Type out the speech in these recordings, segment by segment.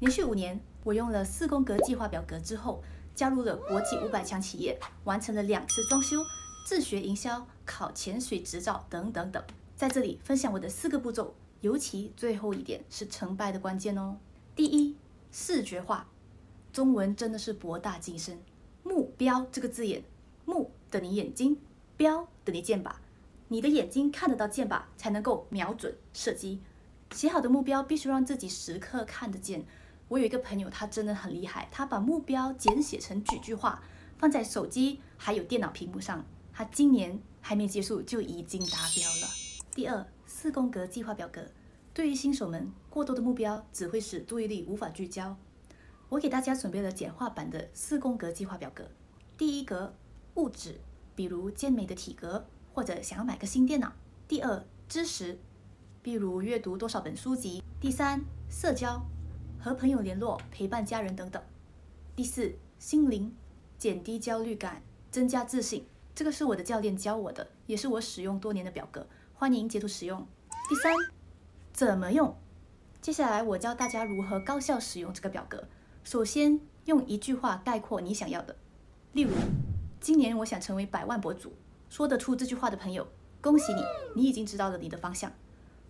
连续五年，我用了四宫格计划表格之后，加入了国际五百强企业，完成了两次装修，自学营销，考潜水执照等等等。在这里分享我的四个步骤，尤其最后一点是成败的关键哦。第一，视觉化，中文真的是博大精深。目标这个字眼，目等于眼睛，标等于箭靶，你的眼睛看得到箭靶，才能够瞄准射击。写好的目标必须让自己时刻看得见。我有一个朋友，他真的很厉害，他把目标简写成几句话，放在手机还有电脑屏幕上。他今年还没结束就已经达标了。第二，四宫格计划表格，对于新手们，过多的目标只会使注意力无法聚焦。我给大家准备了简化版的四宫格计划表格。第一格，物质，比如健美的体格，或者想要买个新电脑。第二，知识，比如阅读多少本书籍。第三，社交。和朋友联络、陪伴家人等等。第四，心灵，减低焦虑感，增加自信。这个是我的教练教我的，也是我使用多年的表格，欢迎截图使用。第三，怎么用？接下来我教大家如何高效使用这个表格。首先，用一句话概括你想要的。例如，今年我想成为百万博主。说得出这句话的朋友，恭喜你，你已经知道了你的方向。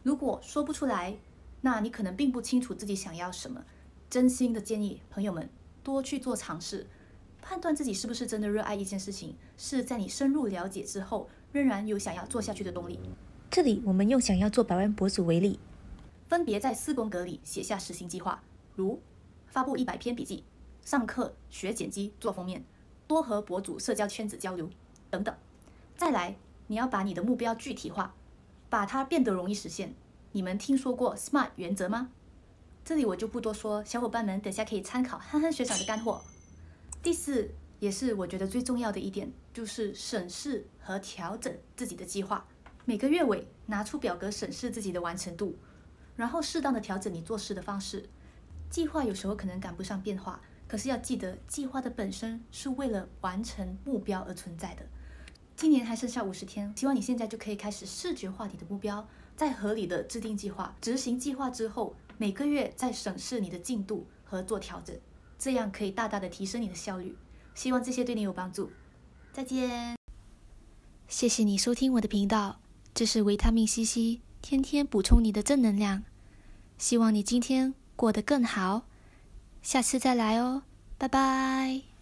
如果说不出来，那你可能并不清楚自己想要什么，真心的建议朋友们多去做尝试，判断自己是不是真的热爱一件事情，是在你深入了解之后仍然有想要做下去的动力。这里我们用想要做百万博主为例，分别在四宫格里写下实行计划，如发布一百篇笔记、上课学剪辑、做封面、多和博主社交圈子交流等等。再来，你要把你的目标具体化，把它变得容易实现。你们听说过 SMART 原则吗？这里我就不多说，小伙伴们等下可以参考憨憨学长的干货。第四，也是我觉得最重要的一点，就是审视和调整自己的计划。每个月尾拿出表格审视自己的完成度，然后适当的调整你做事的方式。计划有时候可能赶不上变化，可是要记得，计划的本身是为了完成目标而存在的。今年还剩下五十天，希望你现在就可以开始视觉化你的目标。在合理的制定计划、执行计划之后，每个月再审视你的进度和做调整，这样可以大大的提升你的效率。希望这些对你有帮助。再见。谢谢你收听我的频道，这是维他命 C C，天天补充你的正能量。希望你今天过得更好，下次再来哦，拜拜。